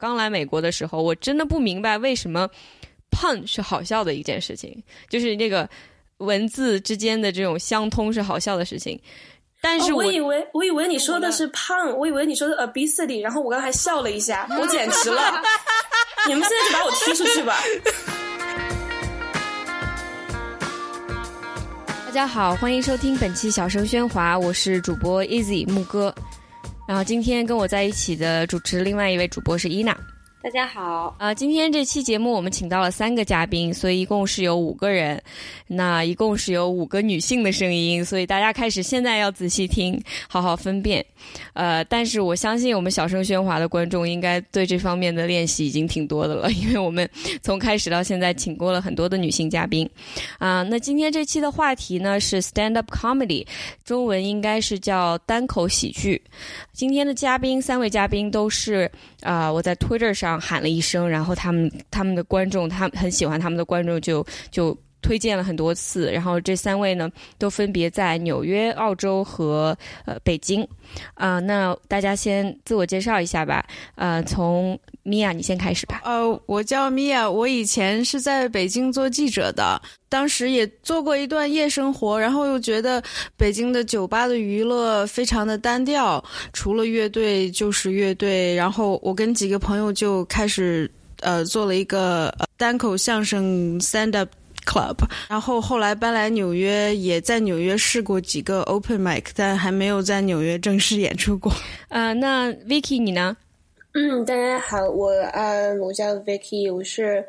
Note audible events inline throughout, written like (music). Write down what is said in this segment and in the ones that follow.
刚来美国的时候，我真的不明白为什么 pun 是好笑的一件事情，就是那个文字之间的这种相通是好笑的事情。但是我以为我以为你说的是胖，我以为你说的 obesity，然后我刚才笑了一下，我简直了！(laughs) 你们现在就把我踢出去吧！大家好，欢迎收听本期小声喧哗，我是主播 Easy 木哥。然后今天跟我在一起的主持另外一位主播是伊娜。大家好，呃，今天这期节目我们请到了三个嘉宾，所以一共是有五个人，那一共是有五个女性的声音，所以大家开始现在要仔细听，好好分辨。呃，但是我相信我们小声喧哗的观众应该对这方面的练习已经挺多的了，(laughs) 因为我们从开始到现在请过了很多的女性嘉宾。啊，那今天这期的话题呢是 stand up comedy，中文应该是叫单口喜剧。今天的嘉宾三位嘉宾都是啊，我在 Twitter 上。喊了一声，然后他们他们的观众，他很喜欢他们的观众，就就推荐了很多次。然后这三位呢，都分别在纽约、澳洲和呃北京。啊，那大家先自我介绍一下吧。呃，从米娅你先开始吧。呃，我叫米娅，我以前是在北京做记者的，当时也做过一段夜生活，然后又觉得北京的酒吧的娱乐非常的单调，除了乐队就是乐队。然后我跟几个朋友就开始呃做了一个单口相声 stand up。club，然后后来搬来纽约，也在纽约试过几个 open mic，但还没有在纽约正式演出过。啊，那 Vicky 你呢？嗯，大家好，我呃，我叫 Vicky，我是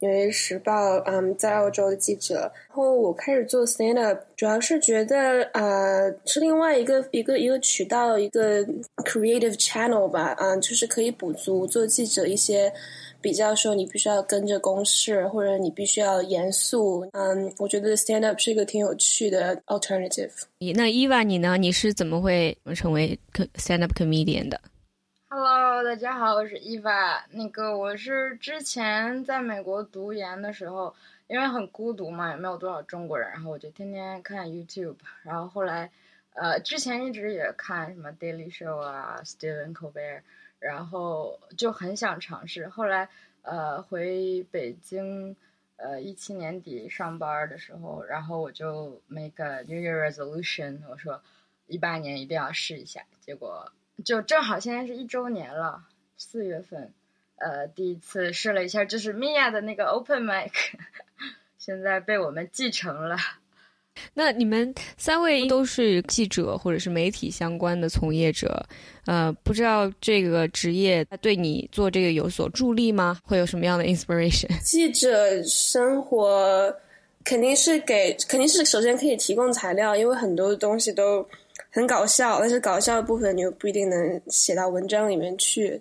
纽约时报嗯在澳洲的记者。然后我开始做 stand up，主要是觉得呃是另外一个一个一个渠道，一个 creative channel 吧，嗯，就是可以补足做记者一些。比较说你必须要跟着公式，或者你必须要严肃。嗯，我觉得 stand up 是一个挺有趣的 alternative。那伊娃你呢？你是怎么会成为 stand up comedian 的？Hello，大家好，我是伊娃。那个我是之前在美国读研的时候，因为很孤独嘛，也没有多少中国人，然后我就天天看 YouTube。然后后来，呃，之前一直也看什么 Daily Show 啊，Stephen Colbert。然后就很想尝试，后来呃回北京，呃一七年底上班的时候，然后我就 make a New Year resolution，我说一八年一定要试一下，结果就正好现在是一周年了，四月份，呃第一次试了一下，就是 Mia 的那个 Open Mic，(laughs) 现在被我们继承了。(laughs) 那你们三位都是记者或者是媒体相关的从业者，呃，不知道这个职业对你做这个有所助力吗？会有什么样的 inspiration？(laughs) 记者生活肯定是给，肯定是首先可以提供材料，因为很多东西都很搞笑，但是搞笑的部分你又不一定能写到文章里面去，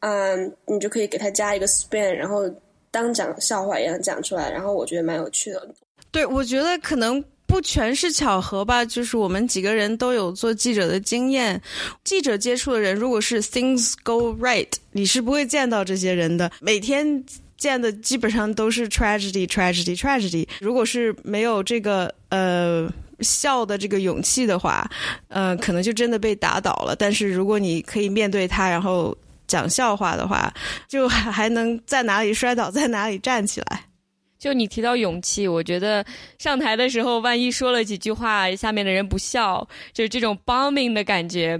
嗯，你就可以给他加一个 spin，然后当讲笑话一样讲出来，然后我觉得蛮有趣的。对，我觉得可能。不全是巧合吧，就是我们几个人都有做记者的经验。记者接触的人，如果是 things go right，你是不会见到这些人的。每天见的基本上都是 tragedy，tragedy，tragedy。如果是没有这个呃笑的这个勇气的话，呃，可能就真的被打倒了。但是如果你可以面对他，然后讲笑话的话，就还能在哪里摔倒在哪里站起来。就你提到勇气，我觉得上台的时候，万一说了几句话，下面的人不笑，就是这种 bombing 的感觉。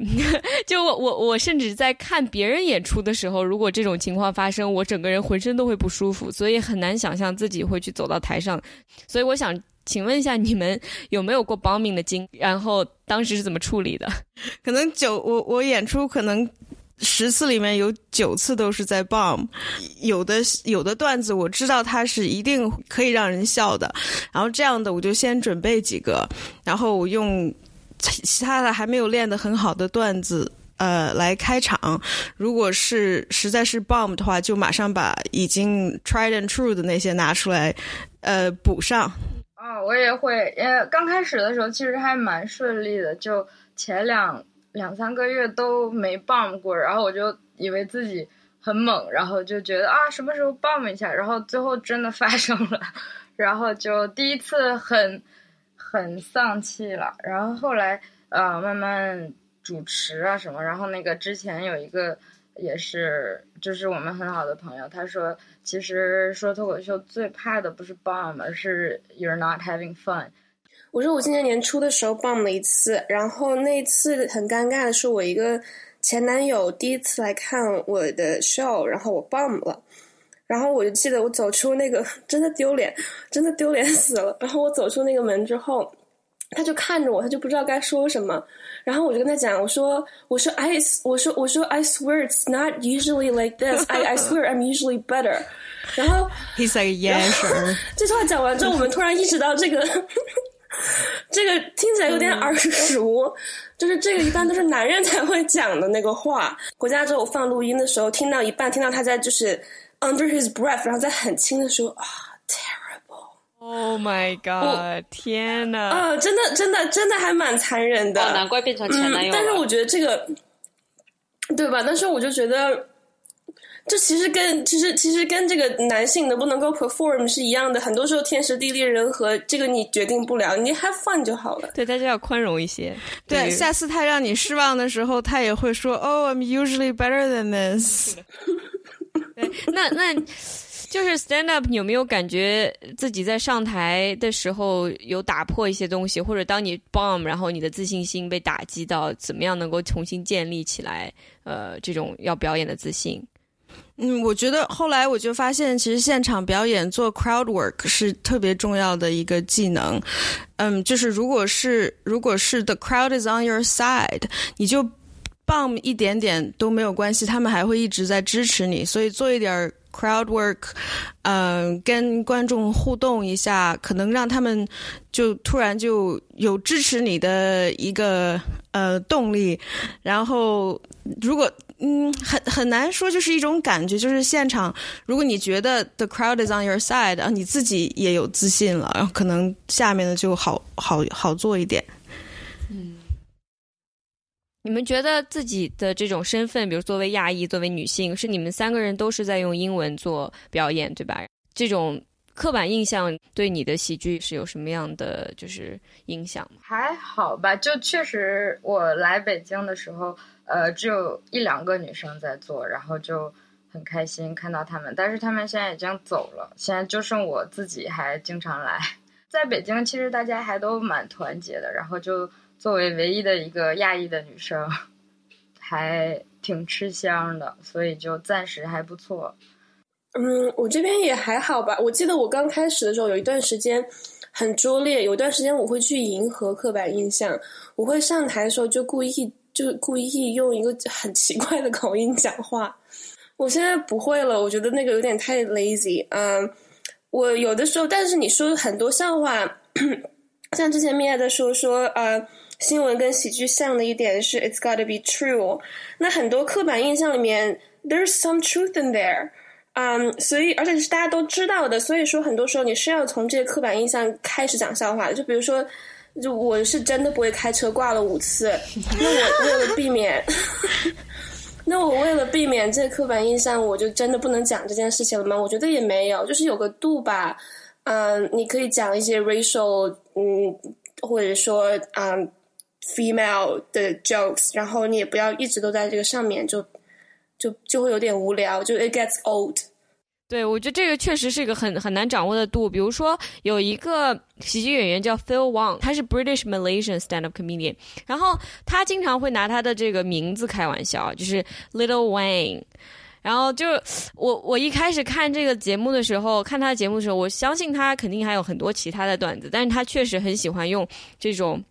就我我我甚至在看别人演出的时候，如果这种情况发生，我整个人浑身都会不舒服，所以很难想象自己会去走到台上。所以我想请问一下，你们有没有过 boming 的经？然后当时是怎么处理的？(laughs) 可能九我我演出可能。十次里面有九次都是在 bomb，有的有的段子我知道它是一定可以让人笑的，然后这样的我就先准备几个，然后我用其他的还没有练得很好的段子呃来开场，如果是实在是 bomb 的话，就马上把已经 tried and true 的那些拿出来呃补上。啊，我也会，呃，刚开始的时候其实还蛮顺利的，就前两。两三个月都没报过，然后我就以为自己很猛，然后就觉得啊，什么时候报一下？然后最后真的 (laughs) 发生了，然后就第一次很很丧气了。然后后来呃，慢慢主持啊什么，然后那个之前有一个也是，就是我们很好的朋友。他说，其实说脱口秀最怕的不是 bomb，而是 you're not having fun。我说我今年年初的时候 bomb 了一次，然后那次很尴尬的是，我一个前男友第一次来看我的 show，然后我 bomb 了，然后我就记得我走出那个 (laughs) 真的丢脸，真的丢脸死了。然后我走出那个门之后。他就看着我，他就不知道该说什么。然后我就跟他讲，我说，我说，I，我说，我说，I swear it's not usually like this. I I swear I'm usually better. (laughs) 然后，He's like (laughs) yes。这句话讲完之后，我们突然意识到这个，这个听起来有点耳熟，就是这个一般都是男人才会讲的那个话。回家之后我放录音的时候，听到一半，听到他在就是 under his breath，然后在很轻的说啊，terrible。Oh my god！天呐！啊，真的，真的，真的还蛮残忍的。难怪变成前男友但是我觉得这个，对吧？但是我就觉得，这其实跟其实其实跟这个男性能不能够 perform 是一样的。很多时候天时地利人和，这个你决定不了，你 have fun 就好了。对，大家要宽容一些。对，下次他让你失望的时候，他也会说：“Oh, I'm usually better than this。(laughs) ”对，那那。就是 stand up，有没有感觉自己在上台的时候有打破一些东西，或者当你 bomb，然后你的自信心被打击到，怎么样能够重新建立起来？呃，这种要表演的自信。嗯，我觉得后来我就发现，其实现场表演做 crowd work 是特别重要的一个技能。嗯，就是如果是如果是 the crowd is on your side，你就 bomb 一点点都没有关系，他们还会一直在支持你，所以做一点。Crowd work，嗯，跟观众互动一下，可能让他们就突然就有支持你的一个呃动力。然后，如果嗯很很难说，就是一种感觉，就是现场，如果你觉得 the crowd is on your side，啊，你自己也有自信了，然后可能下面的就好好好做一点。嗯你们觉得自己的这种身份，比如作为亚裔，作为女性，是你们三个人都是在用英文做表演，对吧？这种刻板印象对你的喜剧是有什么样的就是影响吗？还好吧，就确实我来北京的时候，呃，只有一两个女生在做，然后就很开心看到她们，但是她们现在已经走了，现在就剩我自己还经常来。在北京，其实大家还都蛮团结的，然后就。作为唯一的一个亚裔的女生，还挺吃香的，所以就暂时还不错。嗯，我这边也还好吧。我记得我刚开始的时候有一段时间很拙劣，有一段时间我会去迎合刻板印象，我会上台的时候就故意就故意用一个很奇怪的口音讲话。我现在不会了，我觉得那个有点太 lazy。嗯，我有的时候，但是你说很多笑话，(clears throat) 像之前米娅在说说呃。新闻跟喜剧像的一点是，it's got to be true。那很多刻板印象里面，there's some truth in there。嗯，所以而且是大家都知道的，所以说很多时候你是要从这个刻板印象开始讲笑话的。就比如说，就我是真的不会开车，挂了五次。那我为了避免，(laughs) 那我为了避免这个刻板印象，我就真的不能讲这件事情了吗？我觉得也没有，就是有个度吧。嗯，你可以讲一些 racial，嗯，或者说嗯。Female 的 jokes，然后你也不要一直都在这个上面，就就就会有点无聊，就 it gets old。对，我觉得这个确实是一个很很难掌握的度。比如说，有一个喜剧演员叫 Phil Wang，他是 British Malaysian stand-up comedian，然后他经常会拿他的这个名字开玩笑，就是 Little Wayne。然后就我我一开始看这个节目的时候，看他的节目的时候，我相信他肯定还有很多其他的段子，但是他确实很喜欢用这种。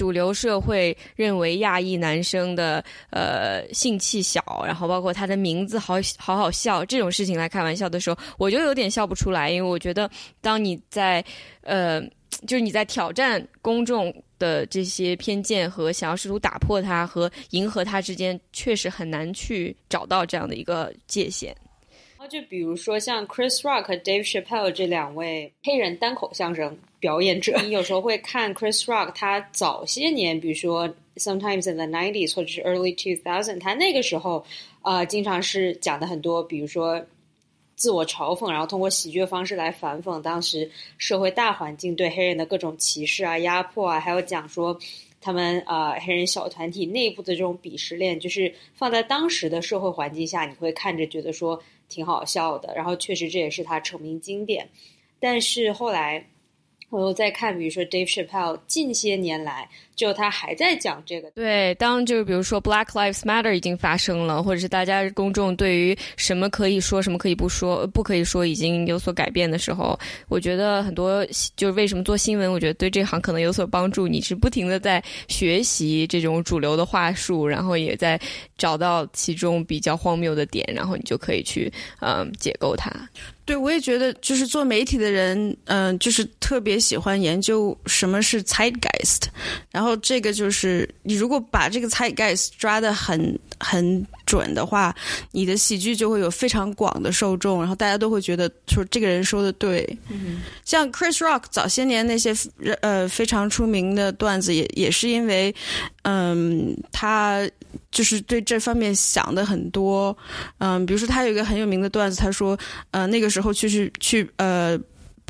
主流社会认为亚裔男生的呃性气小，然后包括他的名字好好好笑这种事情来开玩笑的时候，我就有点笑不出来，因为我觉得当你在呃就是你在挑战公众的这些偏见和想要试图打破它和迎合它之间，确实很难去找到这样的一个界限。然后就比如说像 Chris Rock 和 Dave Chappelle 这两位黑人单口相声表演者，(laughs) 你有时候会看 Chris Rock 他早些年，比如说 Sometimes in the nineties 或者是 Early two thousand，他那个时候呃经常是讲的很多，比如说自我嘲讽，然后通过喜剧的方式来反讽当时社会大环境对黑人的各种歧视啊、压迫啊，还有讲说他们呃黑人小团体内部的这种鄙视链，就是放在当时的社会环境下，你会看着觉得说挺好笑的。然后确实这也是他成名经典，但是后来。我又在看，比如说 Dave Chappelle，近些年来，就他还在讲这个。对，当就是比如说 Black Lives Matter 已经发生了，或者是大家公众对于什么可以说、什么可以不说、不可以说已经有所改变的时候，我觉得很多就是为什么做新闻，我觉得对这行可能有所帮助。你是不停的在学习这种主流的话术，然后也在找到其中比较荒谬的点，然后你就可以去嗯解构它。对，我也觉得，就是做媒体的人，嗯，就是特别喜欢研究什么是 zeitgeist，然后这个就是你如果把这个 zeitgeist 抓的很很准的话，你的喜剧就会有非常广的受众，然后大家都会觉得说这个人说的对。嗯，像 Chris Rock 早些年那些呃非常出名的段子，也也是因为，嗯，他。就是对这方面想的很多，嗯，比如说他有一个很有名的段子，他说，呃，那个时候去去去，呃，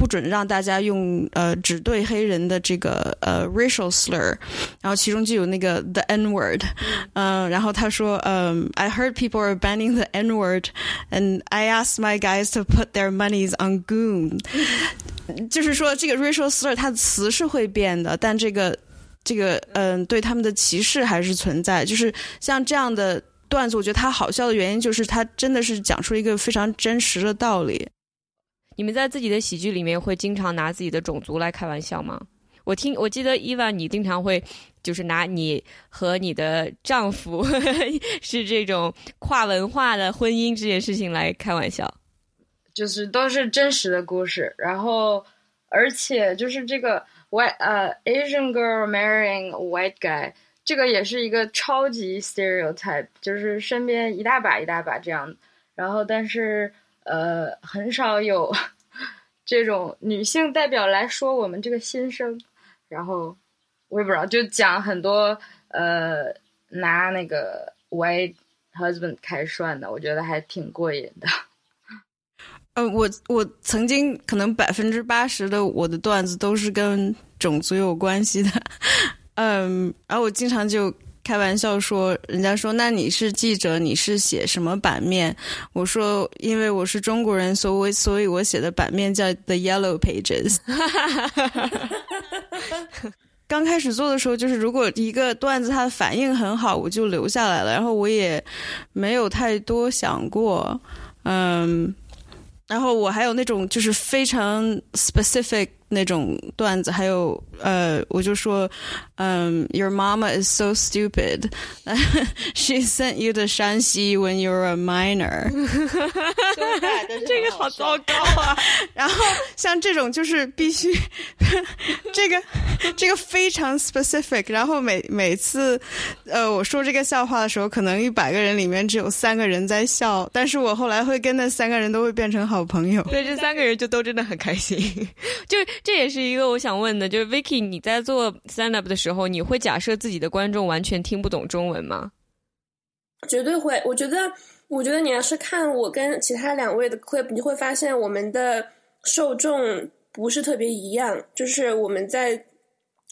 不准让大家用呃只对黑人的这个呃 racial slur，然后其中就有那个 the N word，嗯，然后他说，嗯，I heard people are banning the N word，and I asked my guys to put their monies on goon，就是说这个 racial slur 它的词是会变的，但这个。这个嗯，对他们的歧视还是存在。就是像这样的段子，我觉得它好笑的原因就是它真的是讲出一个非常真实的道理。你们在自己的喜剧里面会经常拿自己的种族来开玩笑吗？我听我记得伊万，你经常会就是拿你和你的丈夫 (laughs) 是这种跨文化的婚姻这件事情来开玩笑，就是都是真实的故事。然后而且就是这个。White 呃，Asian girl marrying white guy，这个也是一个超级 stereotype，就是身边一大把一大把这样，然后但是呃很少有这种女性代表来说我们这个心声，然后我也不知道就讲很多呃拿那个 white husband 开涮的，我觉得还挺过瘾的。嗯，(laughs) 我我曾经可能百分之八十的我的段子都是跟种族有关系的，(laughs) 嗯，然后我经常就开玩笑说，人家说那你是记者，你是写什么版面？我说因为我是中国人，所以所以我写的版面叫 The Yellow Pages。刚开始做的时候，就是如果一个段子它的反应很好，我就留下来了，然后我也没有太多想过，嗯。然后我还有那种就是非常 specific 那种段子，还有呃，我就说，嗯，Your mama is so stupid. (laughs) She sent you to 山西 when you were a minor. (laughs) 这个好糟糕啊！(laughs) 然后像这种就是必须，这个这个非常 specific。然后每每次呃我说这个笑话的时候，可能一百个人里面只有三个人在笑，但是我后来会跟那三个人都会变成好朋友。对，这三个人就都真的很开心，就。这也是一个我想问的，就是 Vicky，你在做 stand up 的时候，你会假设自己的观众完全听不懂中文吗？绝对会。我觉得，我觉得你要是看我跟其他两位的 clip，你会发现我们的受众不是特别一样。就是我们在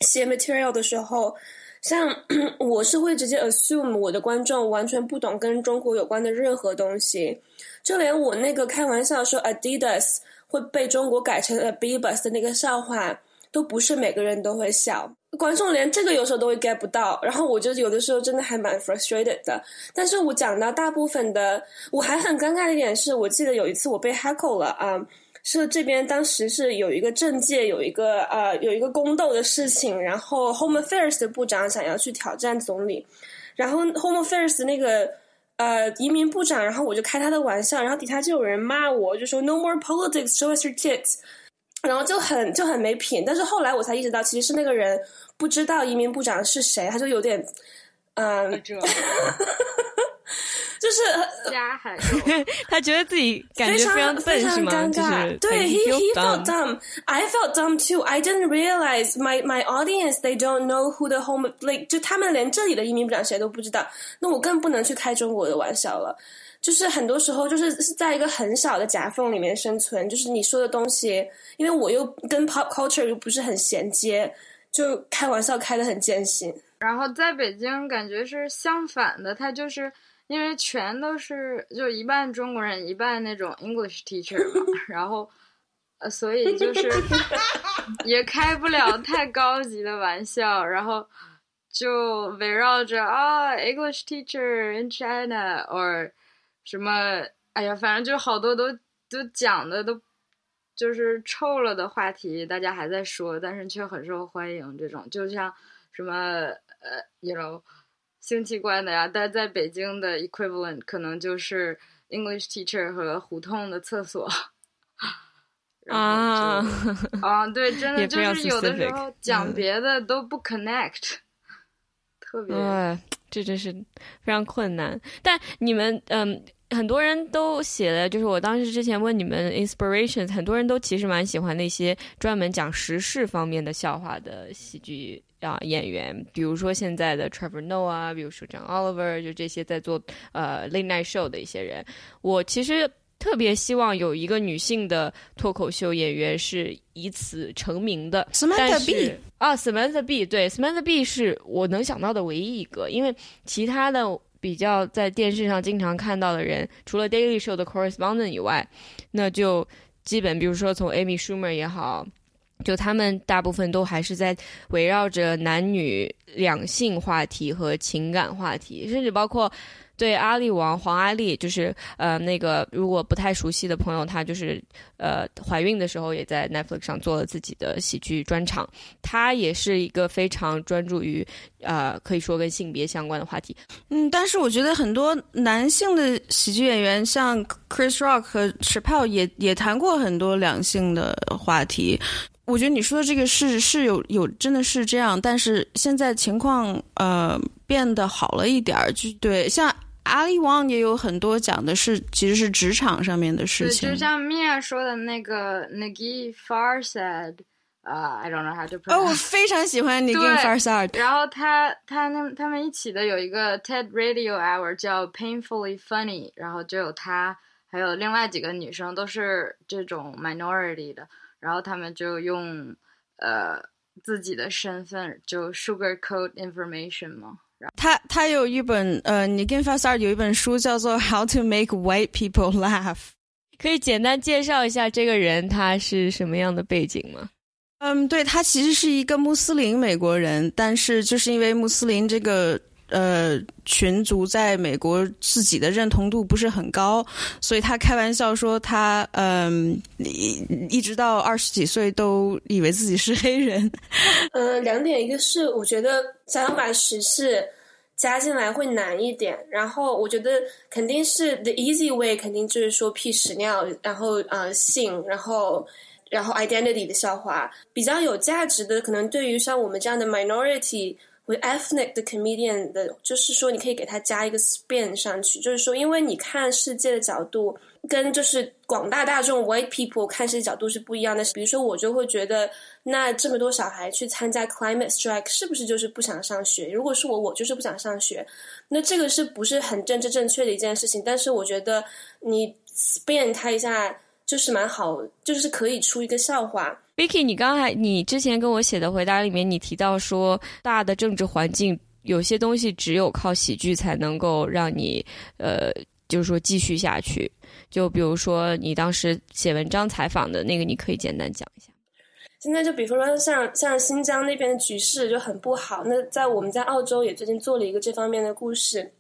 写 material 的时候，像 (clears throat) 我是会直接 assume 我的观众完全不懂跟中国有关的任何东西，就连我那个开玩笑说 Adidas。会被中国改成了 Bebus 的那个笑话，都不是每个人都会笑，观众连这个有时候都会 get 不到。然后我就有的时候真的还蛮 frustrated 的。但是我讲到大部分的，我还很尴尬的一点是，我记得有一次我被 hackle 了啊，是这边当时是有一个政界有一个呃有一个宫斗的事情，然后 Home Affairs 的部长想要去挑战总理，然后 Home Affairs 那个。呃，移民部长，然后我就开他的玩笑，然后底下就有人骂我，就说 “No more politics, show us your tits”，然后就很就很没品。但是后来我才意识到，其实是那个人不知道移民部长是谁，他就有点嗯。(laughs) 就是加海，(laughs) 他觉得自己感觉非常非常尴尬。对，he he felt dumb. I felt dumb too. I didn't realize my my audience they don't know who the home like 就他们连这里的移民部长谁都不知道。那我更不能去开中国的玩笑了。就是很多时候就是是在一个很小的夹缝里面生存。就是你说的东西，因为我又跟 pop culture 又不是很衔接，就开玩笑开的很艰辛。然后在北京感觉是相反的，他就是因为全都是就一半中国人，一半那种 English teacher 嘛，(laughs) 然后呃，所以就 (laughs) 是也开不了太高级的玩笑，然后就围绕着啊 English teacher in China or 什么，哎呀，反正就好多都都讲的都就是臭了的话题，大家还在说，但是却很受欢迎。这种就像什么。呃，you know，性器官的呀，但在北京的 equivalent 可能就是 English teacher 和胡同的厕所。(laughs) 啊啊，对，真的就是有的时候讲别的都不 connect，(laughs) 特别，这真是非常困难。但你们，嗯。很多人都写的，就是我当时之前问你们 inspirations，很多人都其实蛮喜欢那些专门讲时事方面的笑话的喜剧啊演员，比如说现在的 Trevor Noah 啊，比如说 John Oliver，就这些在做呃 late night show 的一些人。我其实特别希望有一个女性的脱口秀演员是以此成名的。Samantha B 啊，Samantha B 对，Samantha B 是我能想到的唯一一个，因为其他的。比较在电视上经常看到的人，除了 Daily Show 的 Correspondent 以外，那就基本，比如说从 Amy Schumer 也好，就他们大部分都还是在围绕着男女两性话题和情感话题，甚至包括。对阿里王黄阿丽，就是呃那个如果不太熟悉的朋友，她就是呃怀孕的时候也在 Netflix 上做了自己的喜剧专场。她也是一个非常专注于呃可以说跟性别相关的话题。嗯，但是我觉得很多男性的喜剧演员，像 Chris Rock 和 Chappelle 也也谈过很多两性的话题。我觉得你说的这个是是有有真的是这样，但是现在情况呃变得好了一点儿，就对像。阿里旺也有很多讲的是，其实是职场上面的事情。就像 Mia 说的那个 Nagi Farsad，啊，I don't know how to pronounce。哦，我非常喜欢 Nagi Farsad。然后他他那他们一起的有一个 TED Radio Hour 叫 Painfully Funny，然后就有他，还有另外几个女生都是这种 minority 的，然后他们就用呃自己的身份就 sugarcoat information 嘛。他他有一本呃，你跟 f a s a r 有一本书叫做《How to Make White People Laugh》，可以简单介绍一下这个人他是什么样的背景吗？嗯，对他其实是一个穆斯林美国人，但是就是因为穆斯林这个。呃，群族在美国自己的认同度不是很高，所以他开玩笑说他嗯，一直到二十几岁都以为自己是黑人。(laughs) 呃，两点，一个是我觉得想要把时事加进来会难一点，然后我觉得肯定是 the easy way，肯定就是说屁屎尿，然后呃性，然后然后 identity 的笑话比较有价值的，可能对于像我们这样的 minority。为 ethnic 的 comedian 的，就是说你可以给他加一个 spin 上去，就是说，因为你看世界的角度跟就是广大大众 white people 看世界角度是不一样的。比如说，我就会觉得，那这么多小孩去参加 climate strike，是不是就是不想上学？如果是我，我就是不想上学。那这个是不是很政治正确的一件事情？但是我觉得你 spin 他一下，就是蛮好，就是可以出一个笑话。Vicky，你刚才你之前跟我写的回答里面，你提到说，大的政治环境有些东西只有靠喜剧才能够让你，呃，就是说继续下去。就比如说你当时写文章采访的那个，你可以简单讲一下。现在就比如说像像新疆那边的局势就很不好，那在我们在澳洲也最近做了一个这方面的故事。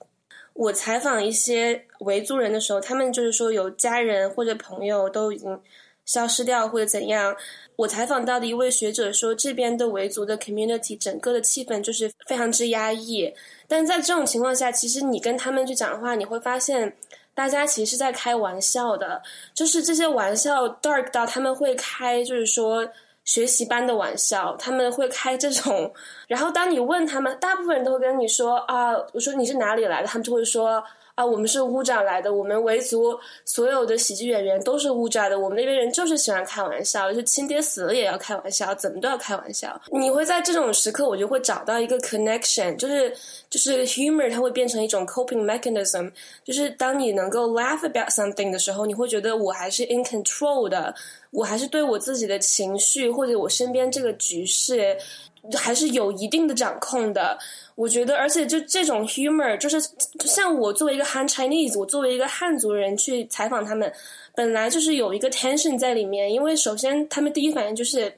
我采访一些维族人的时候，他们就是说有家人或者朋友都已经消失掉或者怎样。我采访到的一位学者说，这边的维族的 community 整个的气氛就是非常之压抑。但在这种情况下，其实你跟他们去讲的话，你会发现大家其实是在开玩笑的，就是这些玩笑 dark 到他们会开，就是说学习班的玩笑，他们会开这种。然后当你问他们，大部分人都会跟你说啊，我说你是哪里来的，他们就会说。啊，我们是乌扎来的，我们维族所有的喜剧演员都是乌扎的。我们那边人就是喜欢开玩笑，就亲爹死了也要开玩笑，怎么都要开玩笑。你会在这种时刻，我就会找到一个 connection，就是就是 humor，它会变成一种 coping mechanism。就是当你能够 laugh about something 的时候，你会觉得我还是 in control 的。我还是对我自己的情绪或者我身边这个局势还是有一定的掌控的。我觉得，而且就这种 humor，就是像我作为一个 Han Chinese，我作为一个汉族人去采访他们，本来就是有一个 tension 在里面。因为首先他们第一反应就是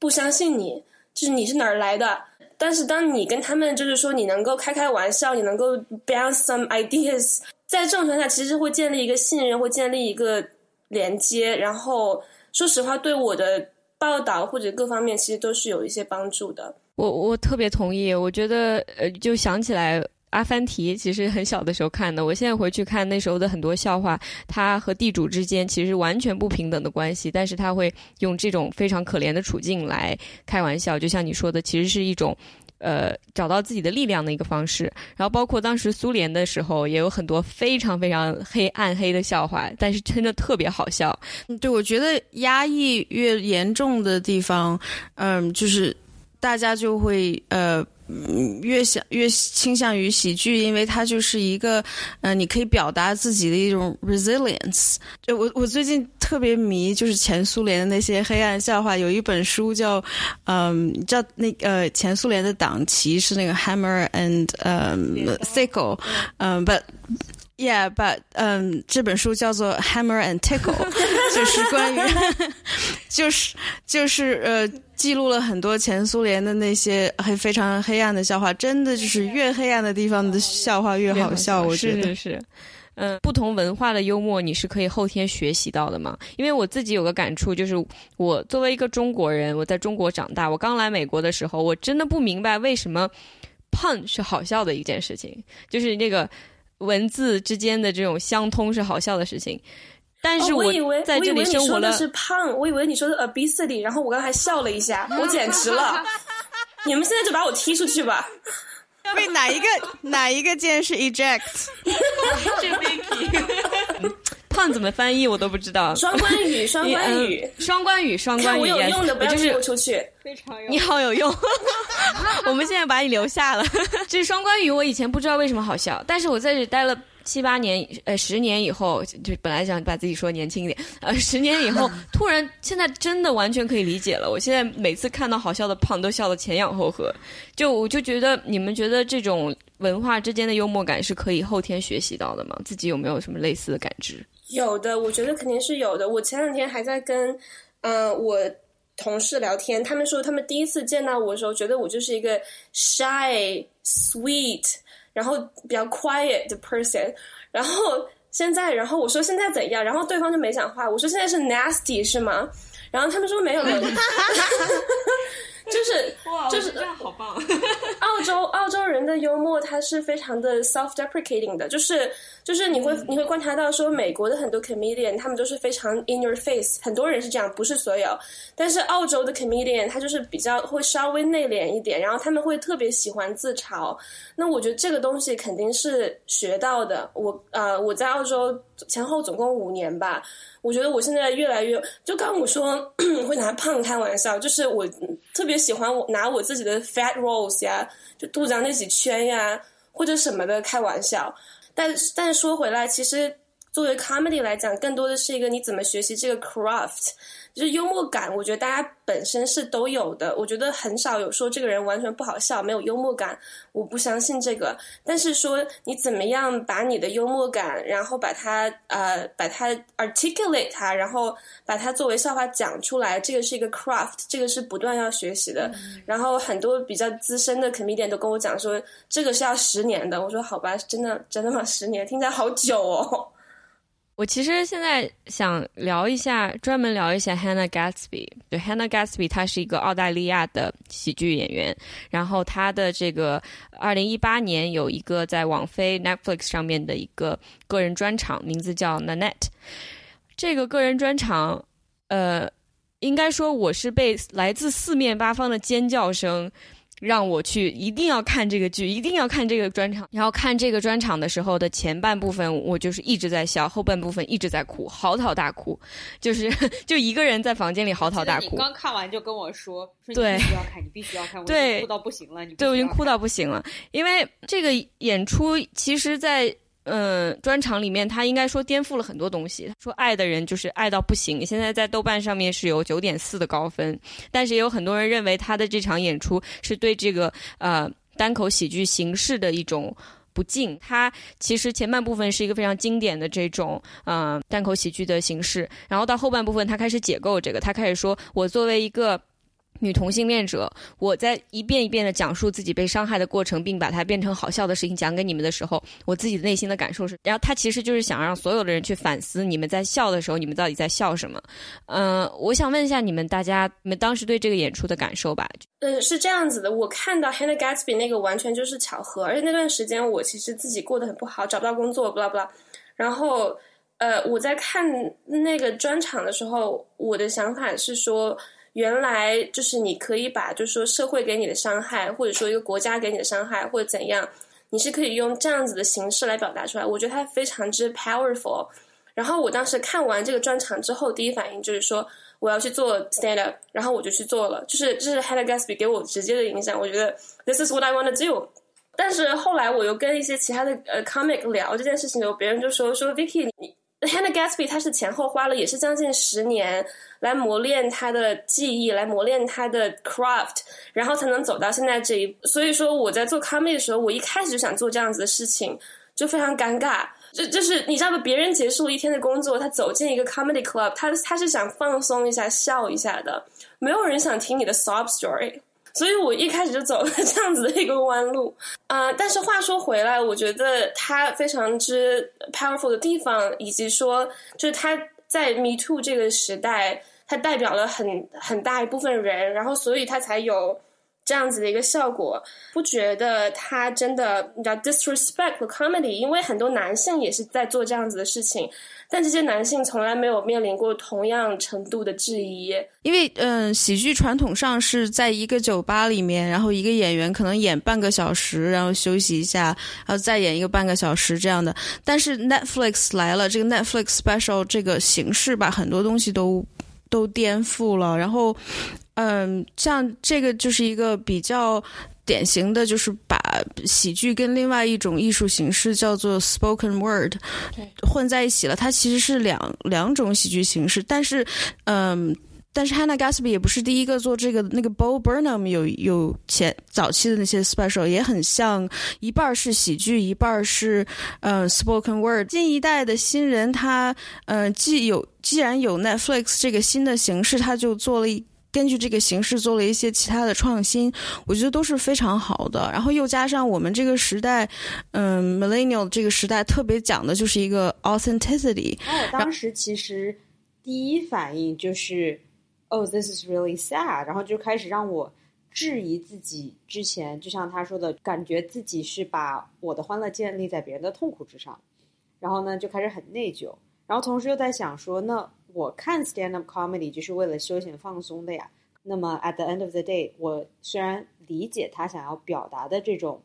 不相信你，就是你是哪儿来的。但是当你跟他们就是说你能够开开玩笑，你能够 bounce some ideas，在这种情况下，其实会建立一个信任，会建立一个连接。然后说实话，对我的报道或者各方面，其实都是有一些帮助的。我我特别同意，我觉得呃，就想起来阿凡提，其实很小的时候看的。我现在回去看那时候的很多笑话，他和地主之间其实完全不平等的关系，但是他会用这种非常可怜的处境来开玩笑，就像你说的，其实是一种呃找到自己的力量的一个方式。然后包括当时苏联的时候，也有很多非常非常黑暗黑的笑话，但是真的特别好笑。对，我觉得压抑越严重的地方，嗯，就是。大家就会呃越想越倾向于喜剧，因为它就是一个呃你可以表达自己的一种 resilience。就我我最近特别迷就是前苏联的那些黑暗笑话，有一本书叫嗯叫那呃前苏联的党旗是那个 hammer and 嗯 sickle，嗯 but yeah but 嗯这本书叫做 hammer and tickle，(laughs) 就是关于就是就是呃。记录了很多前苏联的那些黑非常黑暗的笑话，真的就是越黑暗的地方的笑话越好笑。我觉得是，嗯，不同文化的幽默你是可以后天学习到的嘛？因为我自己有个感触，就是我作为一个中国人，我在中国长大，我刚来美国的时候，我真的不明白为什么胖是好笑的一件事情，就是那个文字之间的这种相通是好笑的事情。但是我以为在这里生活的是胖，我以为你说的 obesity，然后我刚才笑了一下，(laughs) 我简直了！你们现在就把我踢出去吧！被哪一个 (laughs) 哪一个键是 eject？胖怎么翻译我都不知道。双关语，双关语，(laughs) 双关语，双关语。我有用的，不要踢我出去。非常有。你好有用。(laughs) 我们现在把你留下了。(laughs) 这双关语我以前不知道为什么好笑，但是我在这待了。七八年，呃，十年以后，就本来想把自己说年轻一点，呃，十年以后，(laughs) 突然现在真的完全可以理解了。我现在每次看到好笑的胖，都笑得前仰后合。就我就觉得，你们觉得这种文化之间的幽默感是可以后天学习到的吗？自己有没有什么类似的感知？有的，我觉得肯定是有的。我前两天还在跟，嗯，我同事聊天，他们说他们第一次见到我的时候，觉得我就是一个 shy sweet。然后比较 quiet 的 person，然后现在，然后我说现在怎样，然后对方就没讲话。我说现在是 nasty 是吗？然后他们说没有没有。(laughs) 就是 (laughs) 哇就是这样好棒！(laughs) 澳洲澳洲人的幽默，他是非常的 self-deprecating 的，就是就是你会你会观察到说，美国的很多 comedian 他们都是非常 in your face，很多人是这样，不是所有。但是澳洲的 comedian 他就是比较会稍微内敛一点，然后他们会特别喜欢自嘲。那我觉得这个东西肯定是学到的。我呃我在澳洲前后总共五年吧。我觉得我现在越来越，就刚我说 (clears throat) 会拿胖开玩笑，就是我特别喜欢我拿我自己的 fat rolls 呀，就肚子上那几圈呀，或者什么的开玩笑。但但是说回来，其实作为 comedy 来讲，更多的是一个你怎么学习这个 craft。就是幽默感，我觉得大家本身是都有的。我觉得很少有说这个人完全不好笑，没有幽默感。我不相信这个。但是说你怎么样把你的幽默感，然后把它呃把它 articulate 它，然后把它作为笑话讲出来，这个是一个 craft，这个是不断要学习的。然后很多比较资深的 comedian 都跟我讲说，这个是要十年的。我说好吧，真的真的吗？十年听起来好久哦。我其实现在想聊一下，专门聊一下 Hannah Gatsby。对，Hannah Gatsby，她是一个澳大利亚的喜剧演员。然后她的这个二零一八年有一个在网飞 Netflix 上面的一个个人专场，名字叫 Nanette。这个个人专场，呃，应该说我是被来自四面八方的尖叫声。让我去，一定要看这个剧，一定要看这个专场。然后看这个专场的时候的前半部分，我就是一直在笑，后半部分一直在哭，嚎啕大哭，就是 (laughs) 就一个人在房间里嚎啕大哭。刚看完就跟我说，说你，必须要看，你必须要看，我已经哭到不行了，你对，我已经哭到不行了。因为这个演出，其实，在嗯，专场里面他应该说颠覆了很多东西。他说爱的人就是爱到不行，现在在豆瓣上面是有九点四的高分，但是也有很多人认为他的这场演出是对这个呃单口喜剧形式的一种不敬。他其实前半部分是一个非常经典的这种呃单口喜剧的形式，然后到后半部分他开始解构这个，他开始说我作为一个。女同性恋者，我在一遍一遍的讲述自己被伤害的过程，并把它变成好笑的事情讲给你们的时候，我自己内心的感受是，然后他其实就是想让所有的人去反思，你们在笑的时候，你们到底在笑什么？嗯，我想问一下你们大家，你们当时对这个演出的感受吧？嗯，是这样子的，我看到 Hannah Gatsby 那个完全就是巧合，而且那段时间我其实自己过得很不好，找不到工作，不啦不啦，然后呃，我在看那个专场的时候，我的想法是说。原来就是你可以把，就是说社会给你的伤害，或者说一个国家给你的伤害，或者怎样，你是可以用这样子的形式来表达出来。我觉得它非常之 powerful。然后我当时看完这个专场之后，第一反应就是说我要去做 stand up，然后我就去做了。就是这是 Hannah Gatsby 给我直接的影响。我觉得 this is what I want to do。但是后来我又跟一些其他的呃 comic 聊这件事情的时候，别人就说说 Vicky 你。Hannah Gatsby，他是前后花了也是将近十年来磨练他的技艺，来磨练他的 craft，然后才能走到现在这一步。所以说，我在做 comedy 的时候，我一开始就想做这样子的事情，就非常尴尬。就就是你知道吗？别人结束了一天的工作，他走进一个 comedy club，他他是想放松一下、笑一下的，没有人想听你的 sob story。所以我一开始就走了 (laughs) 这样子的一个弯路，啊！但是话说回来，我觉得他非常之 powerful 的地方，以及说，就是他在 Me Too 这个时代，他代表了很很大一部分人，然后所以他才有这样子的一个效果。不觉得他真的你知道 disrespect comedy，因为很多男性也是在做这样子的事情。但这些男性从来没有面临过同样程度的质疑，因为嗯，喜剧传统上是在一个酒吧里面，然后一个演员可能演半个小时，然后休息一下，然后再演一个半个小时这样的。但是 Netflix 来了，这个 Netflix special 这个形式把很多东西都都颠覆了。然后嗯，像这个就是一个比较。典型的就是把喜剧跟另外一种艺术形式叫做 spoken word 混在一起了。它其实是两两种喜剧形式，但是，嗯，但是 Hannah Gatsby 也不是第一个做这个。那个 Bo Burnham 有有前早期的那些 special 也很像，一半是喜剧，一半是嗯 spoken word。新一代的新人，他嗯既有既然有 Netflix 这个新的形式，他就做了一。根据这个形式做了一些其他的创新，我觉得都是非常好的。然后又加上我们这个时代，嗯，millennial 这个时代特别讲的就是一个 authenticity。我当时其实第一反应就是，Oh, this is really sad。然后就开始让我质疑自己之前，就像他说的，感觉自己是把我的欢乐建立在别人的痛苦之上，然后呢就开始很内疚。然后同时又在想说，那。我看 stand up comedy 就是为了休闲放松的呀。那么 at the end of the day，我虽然理解他想要表达的这种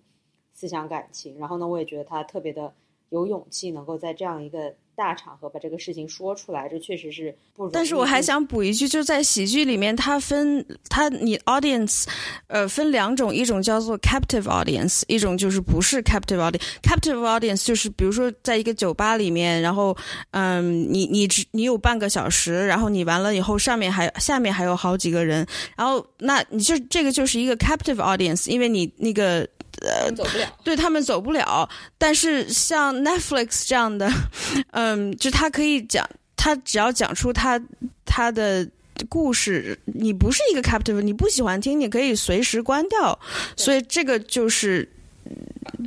思想感情，然后呢，我也觉得他特别的有勇气，能够在这样一个。大场合把这个事情说出来，这确实是不容易。但是我还想补一句，就在喜剧里面，它分它你 audience，呃，分两种，一种叫做 captive audience，一种就是不是 captive audience。captive audience 就是比如说在一个酒吧里面，然后嗯，你你只你有半个小时，然后你完了以后，上面还下面还有好几个人，然后那你就这个就是一个 captive audience，因为你那个。呃，走不了，(laughs) 对他们走不了。但是像 Netflix 这样的，(laughs) 嗯，就他可以讲，他只要讲出他他的故事，你不是一个 captive，你不喜欢听，你可以随时关掉。所以这个就是，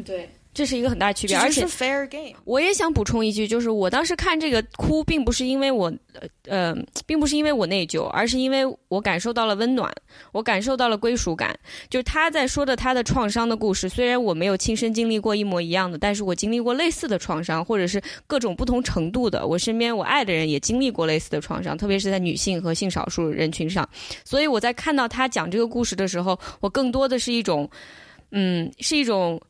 对。这是一个很大的区别，而且 fair game。我也想补充一句，就是我当时看这个哭，并不是因为我，呃，并不是因为我内疚，而是因为我感受到了温暖，我感受到了归属感。就是他在说的他的创伤的故事，虽然我没有亲身经历过一模一样的，但是我经历过类似的创伤，或者是各种不同程度的。我身边我爱的人也经历过类似的创伤，特别是在女性和性少数人群上。所以我在看到他讲这个故事的时候，我更多的是一种，嗯，是一种。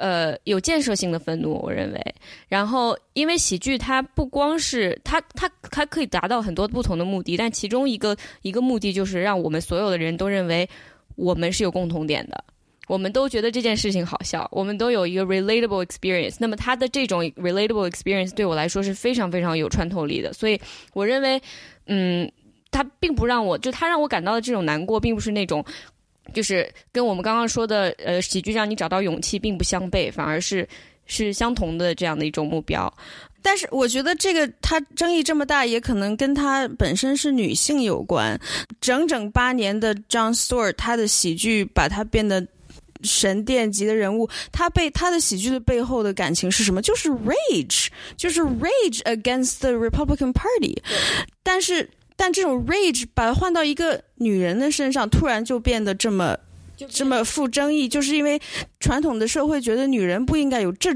呃，有建设性的愤怒，我认为。然后，因为喜剧它不光是它，它它可以达到很多不同的目的，但其中一个一个目的就是让我们所有的人都认为我们是有共同点的，我们都觉得这件事情好笑，我们都有一个 relatable experience。那么他的这种 relatable experience 对我来说是非常非常有穿透力的，所以我认为，嗯，他并不让我就他让我感到的这种难过，并不是那种。就是跟我们刚刚说的，呃，喜剧让你找到勇气，并不相悖，反而是是相同的这样的一种目标。但是我觉得这个他争议这么大，也可能跟他本身是女性有关。整整八年的 John Stewart，他的喜剧把他变得神殿级的人物。他被他的喜剧的背后的感情是什么？就是 rage，就是 rage against the Republican Party。但是。但这种 rage 把它换到一个女人的身上，突然就变得这么这么富争议，就是因为传统的社会觉得女人不应该有这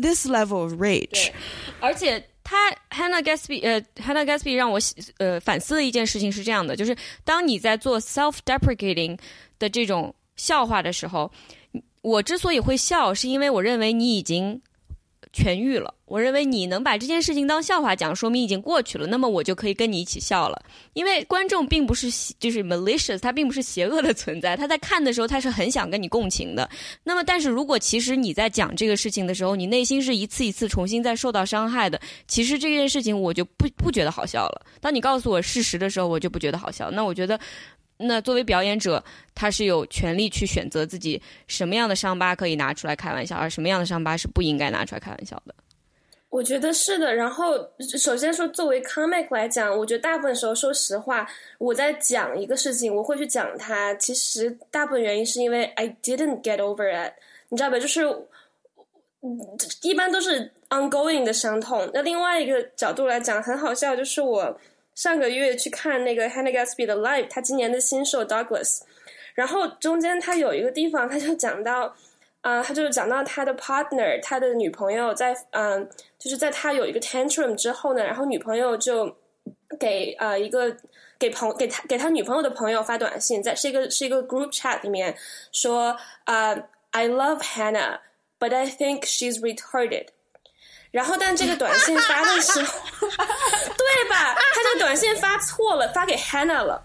this level of rage。而且他 Hannah Gatsby 呃 Hannah Gatsby 让我呃反思的一件事情是这样的，就是当你在做 self-deprecating 的这种笑话的时候，我之所以会笑，是因为我认为你已经。痊愈了，我认为你能把这件事情当笑话讲，说明已经过去了。那么我就可以跟你一起笑了，因为观众并不是就是 malicious，他并不是邪恶的存在，他在看的时候他是很想跟你共情的。那么，但是如果其实你在讲这个事情的时候，你内心是一次一次重新在受到伤害的，其实这件事情我就不不觉得好笑了。当你告诉我事实的时候，我就不觉得好笑。那我觉得。那作为表演者，他是有权利去选择自己什么样的伤疤可以拿出来开玩笑，而什么样的伤疤是不应该拿出来开玩笑的。我觉得是的。然后，首先说，作为 comic 来讲，我觉得大部分时候，说实话，我在讲一个事情，我会去讲它。其实大部分原因是因为 I didn't get over it，你知道吧？就是，一般都是 ongoing 的伤痛。那另外一个角度来讲，很好笑，就是我。上个月去看那个 Hannah Gatsby 的 live，他今年的新秀 Douglas，然后中间他有一个地方，他就讲到，啊，他就讲到他的 partner，他的女朋友在，嗯，就是在他有一个 tantrum 之后呢，然后女朋友就给呃一个给朋给他给他女朋友的朋友发短信，在是一个是一个 group chat 里面说，啊，I love Hannah，but I think she's retarded。然后，但这个短信发的时候，(laughs) 对吧？他这个短信发错了，发给 Hannah 了。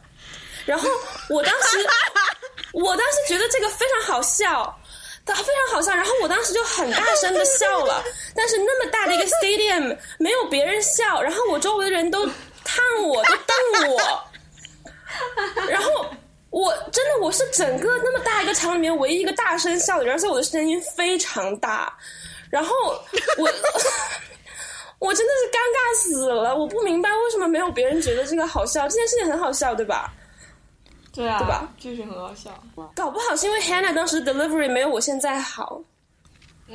然后我当时，(laughs) 我当时觉得这个非常好笑，他非常好笑。然后我当时就很大声的笑了。但是那么大的一个 stadium 没有别人笑，然后我周围的人都看我，都瞪我。然后我真的我是整个那么大一个场里面唯一一个大声笑的人，而且我的声音非常大。然后我 (laughs) 我真的是尴尬死了，我不明白为什么没有别人觉得这个好笑，这件事情很好笑，对吧？对啊，对吧？就是很好笑。搞不好是因为 Hannah 当时 delivery 没有我现在好。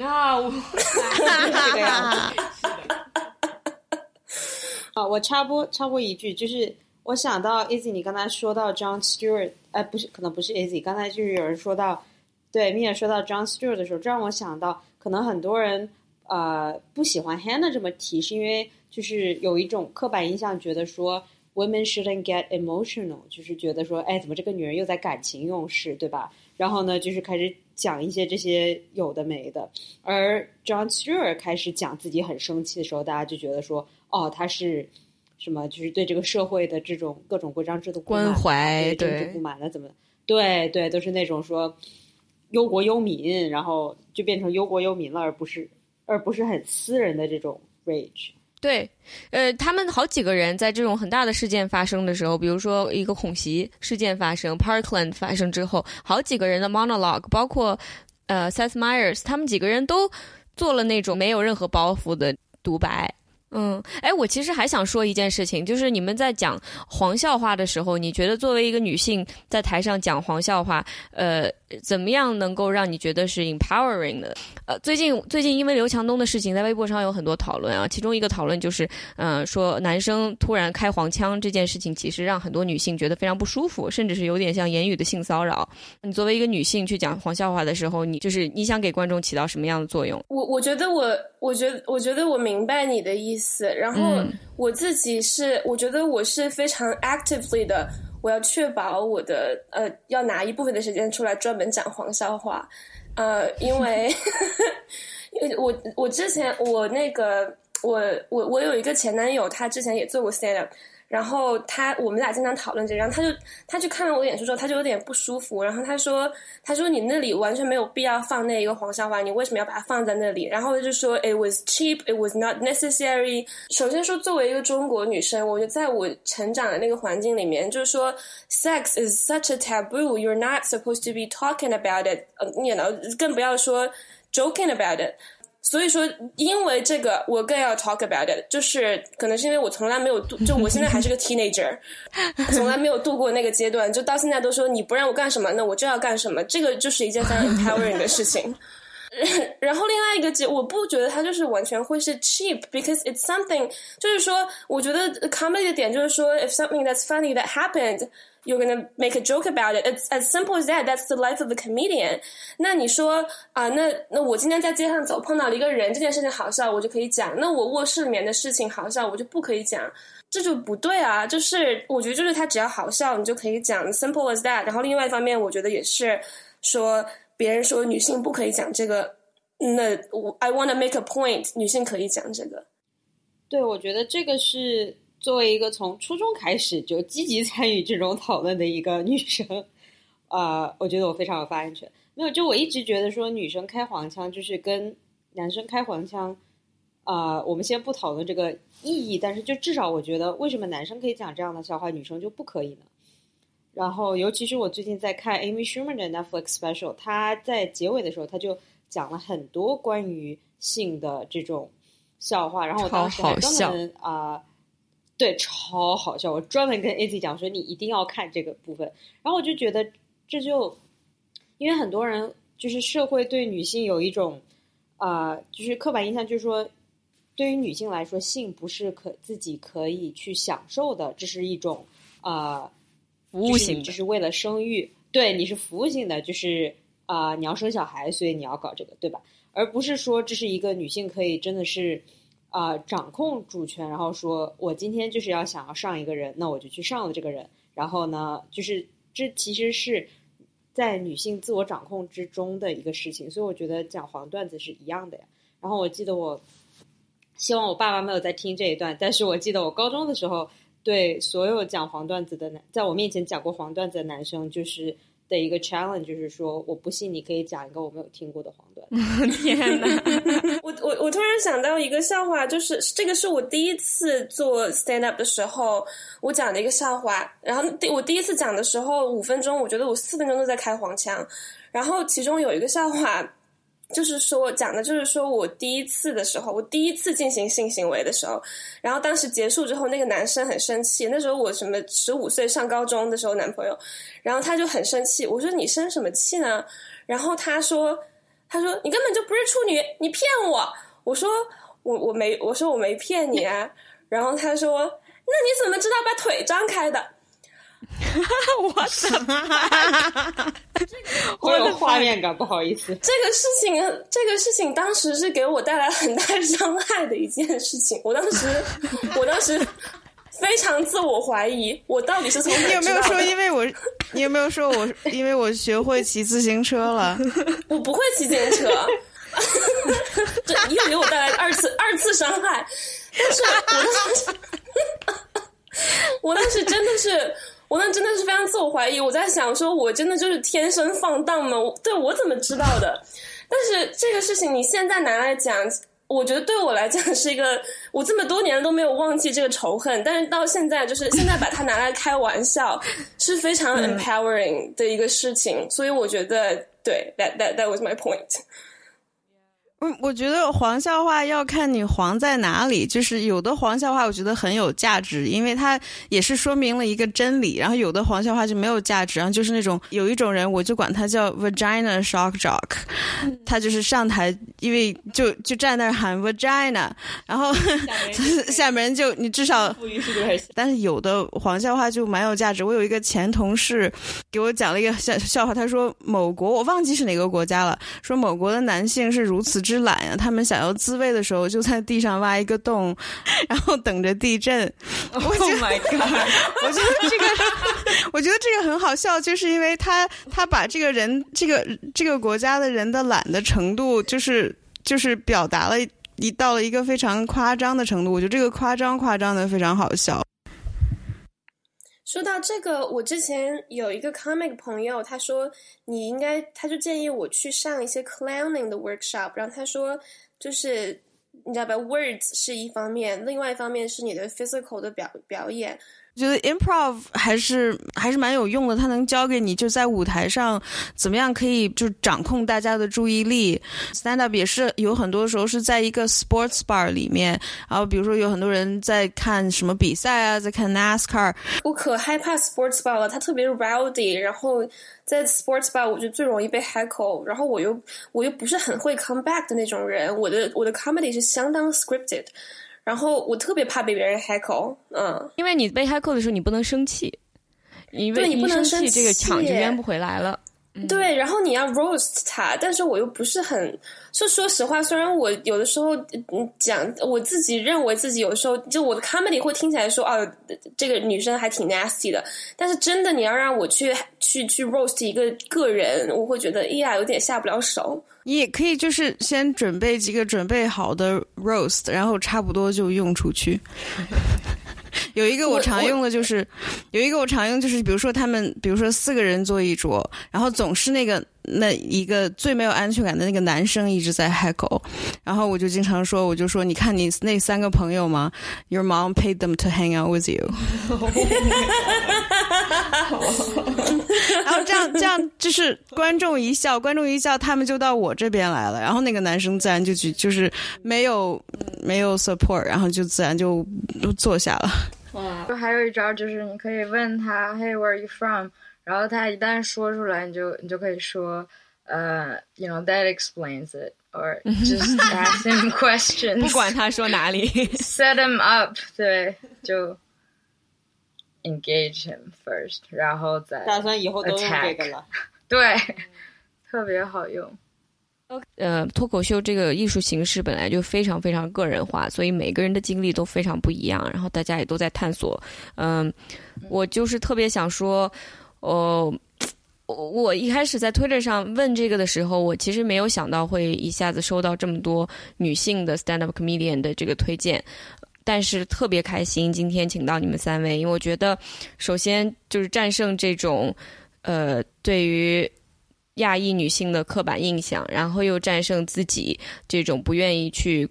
啊，我这个样子。(laughs) 啊，我插播插播一句，就是我想到 Easy，你刚才说到 John Stewart，哎，不是，可能不是 Easy，刚才就是有人说到，对，米娅说到 John Stewart 的时候，这让我想到。可能很多人呃不喜欢 Hannah 这么提，是因为就是有一种刻板印象，觉得说 women shouldn't get emotional，就是觉得说，哎，怎么这个女人又在感情用事，对吧？然后呢，就是开始讲一些这些有的没的。而 John Stewart 开始讲自己很生气的时候，大家就觉得说，哦，他是什么？就是对这个社会的这种各种规章制度关怀，对政治不满的，怎么？对对，都是那种说。忧国忧民，然后就变成忧国忧民了，而不是，而不是很私人的这种 rage。对，呃，他们好几个人在这种很大的事件发生的时候，比如说一个恐袭事件发生，Parkland 发生之后，好几个人的 monologue，包括呃 Seth Meyers，他们几个人都做了那种没有任何包袱的独白。嗯，哎，我其实还想说一件事情，就是你们在讲黄笑话的时候，你觉得作为一个女性在台上讲黄笑话，呃，怎么样能够让你觉得是 empowering 的？呃，最近最近因为刘强东的事情，在微博上有很多讨论啊，其中一个讨论就是，嗯，说男生突然开黄腔这件事情，其实让很多女性觉得非常不舒服，甚至是有点像言语的性骚扰。你作为一个女性去讲黄笑话的时候，你就是你想给观众起到什么样的作用？我我觉得我我觉得我觉得我明白你的意思。然后我自己是，我觉得我是非常 actively 的，我要确保我的呃，要拿一部分的时间出来专门讲黄笑话，呃，因为 (laughs) 因为我我之前我那个我我我有一个前男友，他之前也做过 stand up，然后他我们俩经常讨论这，然后他就他就看了我演出之后，他就有点不舒服，然后他说他说你那里完全没有必要放那一个黄笑话，你为什么要把它放在那里？然后他就说 it was cheap, it was not necessary。首先说，作为一个中国女生，我觉得在我成长的那个环境里面，就是说 sex is such a taboo, you're not supposed to be talking about it，呃，you know，更不要说 joking about it。所以说，因为这个，我更要 talk about it。就是可能是因为我从来没有度，(laughs) 就我现在还是个 teenager，从来没有度过那个阶段，就到现在都说你不让我干什么，那我就要干什么。这个就是一件非常 empowering 的事情。(laughs) 然后另外一个节，我不觉得它就是完全会是 cheap，because it's something。就是说，我觉得 comedy 的点就是说，if something that's funny that happened。You're gonna make a joke about it. It's as simple as that. That's the life of a comedian. 那你说啊，那那我今天在街上走碰到了一个人，这件事情好笑，我就可以讲。那我卧室里面的事情好笑，我就不可以讲，这就不对啊。就是我觉得，就是他只要好笑，你就可以讲，simple as that。然后另外一方面，我觉得也是说，别人说女性不可以讲这个，那我 I wanna make a point，女性可以讲这个。对，我觉得这个是。作为一个从初中开始就积极参与这种讨论的一个女生，啊，我觉得我非常有发言权。没有，就我一直觉得说女生开黄腔就是跟男生开黄腔，啊，我们先不讨论这个意义，但是就至少我觉得，为什么男生可以讲这样的笑话，女生就不可以呢？然后，尤其是我最近在看 Amy Schumer 的 Netflix special，她在结尾的时候她就讲了很多关于性的这种笑话，然后我当时还专门啊。对，超好笑！我专门跟 A Z 讲说，你一定要看这个部分。然后我就觉得，这就因为很多人就是社会对女性有一种啊，就是刻板印象，就是说，对于女性来说，性不是可自己可以去享受的，这是一种啊服务性，就是为了生育。对，你是服务性的，就是啊，你要生小孩，所以你要搞这个，对吧？而不是说这是一个女性可以真的是。啊，掌控主权，然后说我今天就是要想要上一个人，那我就去上了这个人。然后呢，就是这其实是在女性自我掌控之中的一个事情。所以我觉得讲黄段子是一样的呀。然后我记得我希望我爸爸没有在听这一段，但是我记得我高中的时候对所有讲黄段子的男，在我面前讲过黄段子的男生，就是。的一个 challenge 就是说，我不信你可以讲一个我没有听过的黄段。(laughs) 天哪！(laughs) 我我我突然想到一个笑话，就是这个是我第一次做 stand up 的时候，我讲的一个笑话。然后第我第一次讲的时候，五分钟，我觉得我四分钟都在开黄腔。然后其中有一个笑话。就是说，讲的就是说我第一次的时候，我第一次进行性行为的时候，然后当时结束之后，那个男生很生气。那时候我什么十五岁上高中的时候，男朋友，然后他就很生气。我说你生什么气呢？然后他说，他说你根本就不是处女，你骗我。我说我我没，我说我没骗你啊。然后他说，那你怎么知道把腿张开的？(laughs) (laughs) (laughs) 我什么？我有画面感，不好意思。这个事情，这个事情当时是给我带来很大伤害的一件事情。我当时，我当时非常自我怀疑，我到底是从你有没有说，因为我，你有没有说我，因为我学会骑自行车了？我不会骑自行车，这又给我带来二次二次伤害。但是我当时，我当时真的是。我那真的是非常自我怀疑，我在想说，我真的就是天生放荡吗？对我怎么知道的？但是这个事情你现在拿来讲，我觉得对我来讲是一个，我这么多年都没有忘记这个仇恨，但是到现在就是现在把它拿来开玩笑，是非常 empowering 的一个事情，所以我觉得对，that that that was my point。嗯，我觉得黄笑话要看你黄在哪里。就是有的黄笑话，我觉得很有价值，因为它也是说明了一个真理。然后有的黄笑话就没有价值，然后就是那种有一种人，我就管他叫 vagina shock jock，他就是上台，因为就就站那儿喊 vagina，然后下面 (laughs) 人就你至少，但是有的黄笑话就蛮有价值。我有一个前同事给我讲了一个笑笑话，他说某国我忘记是哪个国家了，说某国的男性是如此之。之懒呀！他们想要自慰的时候，就在地上挖一个洞，(laughs) 然后等着地震。(laughs) Oh my god！(laughs) 我觉得这个，我觉得这个很好笑，就是因为他他把这个人这个这个国家的人的懒的程度，就是就是表达了一到了一个非常夸张的程度。我觉得这个夸张夸张的非常好笑。说到这个，我之前有一个 comic 朋友，他说你应该，他就建议我去上一些 clowning 的 workshop，然后他说就是你知道吧，words 是一方面，另外一方面是你的 physical 的表表演。我觉得 improv 还是还是蛮有用的，它能教给你就在舞台上怎么样可以就掌控大家的注意力。Stand up 也是有很多时候是在一个 sports bar 里面，然后比如说有很多人在看什么比赛啊，在看 NASCAR。我可害怕 sports bar 了，它特别 rowdy，然后在 sports bar 我就最容易被 heckle，然后我又我又不是很会 come back 的那种人，我的我的 comedy 是相当 scripted。然后我特别怕被别人 heckle，嗯，因为你被 heckle 的时候，你不能生气，因为你不能生气，这个抢就圆不回来了。对，然后你要 roast 他，但是我又不是很，就说实话，虽然我有的时候讲我自己认为自己有的时候，就我的 comedy 会听起来说，哦，这个女生还挺 nasty 的，但是真的你要让我去去去 roast 一个个人，我会觉得，哎呀，有点下不了手。你也可以就是先准备几个准备好的 roast，然后差不多就用出去。有一个我常用的就是，有一个我常用就是，比如说他们，比如说四个人坐一桌，然后总是那个。那一个最没有安全感的那个男生一直在开口，然后我就经常说，我就说，你看你那三个朋友吗？Your mom paid them to hang out with you。(laughs) (laughs) 然后这样这样就是观众一笑，观众一笑，他们就到我这边来了。然后那个男生自然就去，就是没有没有 support，然后就自然就坐下了。哇，就还有一招就是你可以问他，Hey，where are you from？然后他一旦说出来，你就你就可以说，呃，you know that explains it，or just ask him (laughs) questions，(laughs) 不管他说哪里，set him up，对，就 engage him first，然后再打算以后都用这个了，对，特别好用。呃，脱口秀这个艺术形式本来就非常非常个人化，所以每个人的经历都非常不一样，然后大家也都在探索。嗯，我就是特别想说。哦，我我一开始在 Twitter 上问这个的时候，我其实没有想到会一下子收到这么多女性的 stand up comedian 的这个推荐，但是特别开心今天请到你们三位，因为我觉得首先就是战胜这种呃对于亚裔女性的刻板印象，然后又战胜自己这种不愿意去。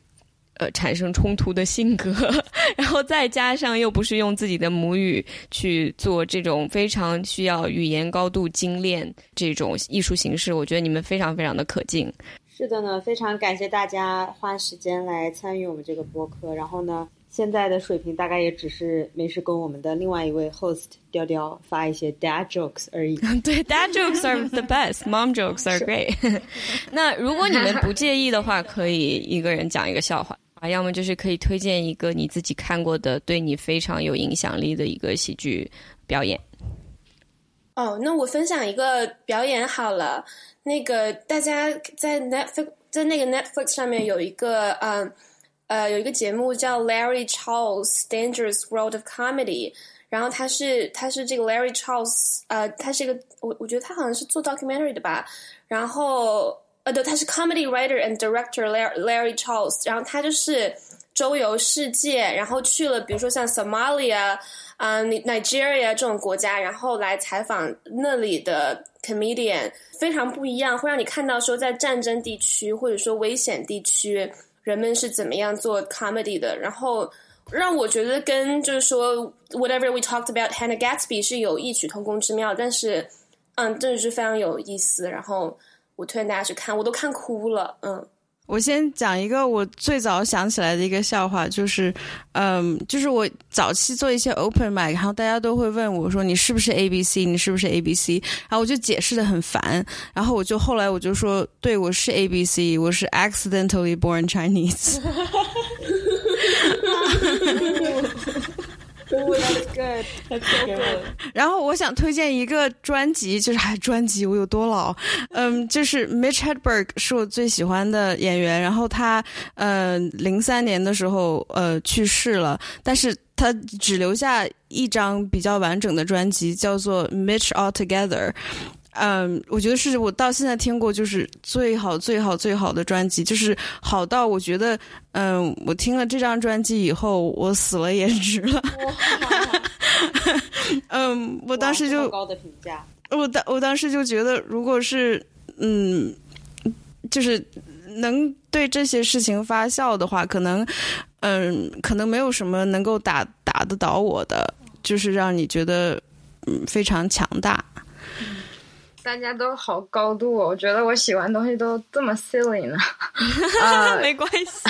呃，产生冲突的性格，(laughs) 然后再加上又不是用自己的母语去做这种非常需要语言高度精炼这种艺术形式，我觉得你们非常非常的可敬。是的呢，非常感谢大家花时间来参与我们这个播客。然后呢，现在的水平大概也只是没事跟我们的另外一位 host 雕雕发一些 dad jokes 而已。(laughs) 对，dad jokes are the best，mom jokes are great。(laughs) 那如果你们不介意的话，可以一个人讲一个笑话。啊，要么就是可以推荐一个你自己看过的对你非常有影响力的一个喜剧表演。哦，那我分享一个表演好了。那个大家在 Netflix 在那个 Netflix 上面有一个呃呃有一个节目叫 Larry Charles Dangerous World of Comedy，然后他是他是这个 Larry Charles 呃他是一个我我觉得他好像是做 documentary 的吧，然后。呃，对，他是 comedy writer and director Larry Charles，然后他就是周游世界，然后去了比如说像 Somalia 啊、Nigeria 这种国家，然后来采访那里的 comedian，非常不一样，会让你看到说在战争地区或者说危险地区，人们是怎么样做 comedy 的，然后让我觉得跟就是说 whatever we talked about Hannah Gatsby 是有异曲同工之妙，但是嗯，真的是非常有意思，然后。我推荐大家去看，我都看哭了。嗯，我先讲一个我最早想起来的一个笑话，就是，嗯，就是我早期做一些 open mic，然后大家都会问我说：“你是不是 A B C？你是不是 A B C？” 然后我就解释的很烦，然后我就后来我就说：“对，我是 A B C，我是 accidentally born Chinese。(laughs) ” That's good. That's good. 然后我想推荐一个专辑，就是还专辑我有多老？嗯，就是 Mitch Hedberg 是我最喜欢的演员。然后他呃零三年的时候呃去世了，但是他只留下一张比较完整的专辑，叫做 Mitch All Together。嗯，我觉得是我到现在听过就是最好最好最好的专辑，就是好到我觉得，嗯，我听了这张专辑以后，我死了也值了。嗯，(laughs) 嗯，我当时就高的评价，我当我当时就觉得，如果是嗯，就是能对这些事情发笑的话，可能嗯，可能没有什么能够打打得倒我的，就是让你觉得嗯非常强大。大家都好高度，我觉得我喜欢东西都这么 silly 呢。啊，(laughs) 没关系。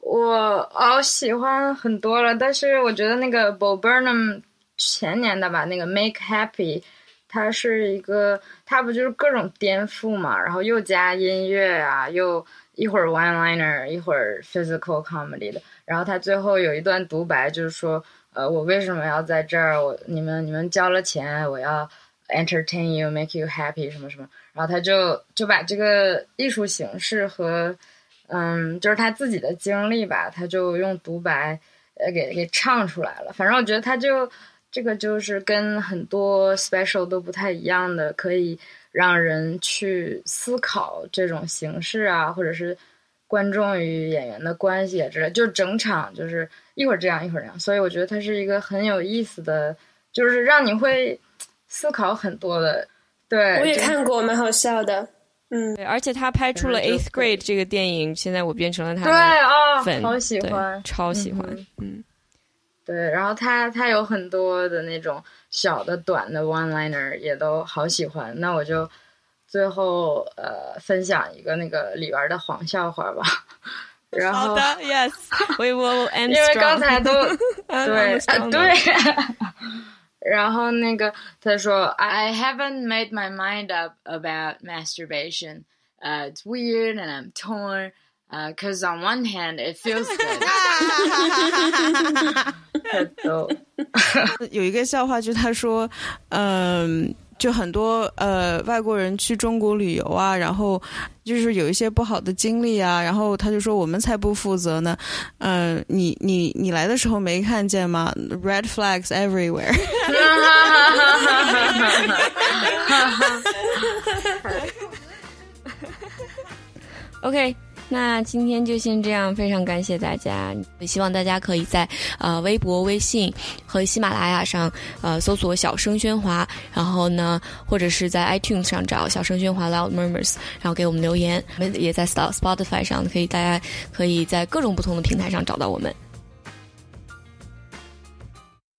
我哦喜欢很多了，但是我觉得那个 Bo Burnham 前年的吧，那个 Make Happy，它是一个，它不就是各种颠覆嘛，然后又加音乐啊，又一会儿 one liner，一会儿 physical comedy 的，然后他最后有一段独白，就是说，呃，我为什么要在这儿？我你们你们交了钱，我要。Entertain you, make you happy 什么什么，然后他就就把这个艺术形式和，嗯，就是他自己的经历吧，他就用独白，呃，给给唱出来了。反正我觉得他就这个就是跟很多 special 都不太一样的，可以让人去思考这种形式啊，或者是观众与演员的关系啊之类，就整场就是一会儿这样一会儿那样。所以我觉得它是一个很有意思的，就是让你会。思考很多的，对，我也看过，蛮好笑的，嗯，对，而且他拍出了《Eighth Grade》这个电影，现在我变成了他的粉，好喜欢，超喜欢，嗯，对，然后他他有很多的那种小的短的 one liner 也都好喜欢，那我就最后呃分享一个那个里边的黄笑话吧，(laughs) 然后好的，Yes，We (laughs) will end，因为刚才都 (laughs) 对对。然后那个他说，I haven't made my mind up about masturbation. Uh, it's weird and I'm torn. Uh, cause on one hand it feels good. (laughs) (laughs) (laughs) 有一个笑话，就是他说，嗯。 就很多呃外国人去中国旅游啊，然后就是有一些不好的经历啊，然后他就说我们才不负责呢，嗯，你你你来的时候没看见吗？Red flags everywhere (laughs) 哈哈哈哈哈哈。OK。那今天就先这样，非常感谢大家。也希望大家可以在呃微博、微信和喜马拉雅上呃搜索“小声喧哗”，然后呢，或者是在 iTunes 上找“小声喧哗 Loud Murmurs”，然后给我们留言。我们也在 Spotify 上，可以大家可以在各种不同的平台上找到我们。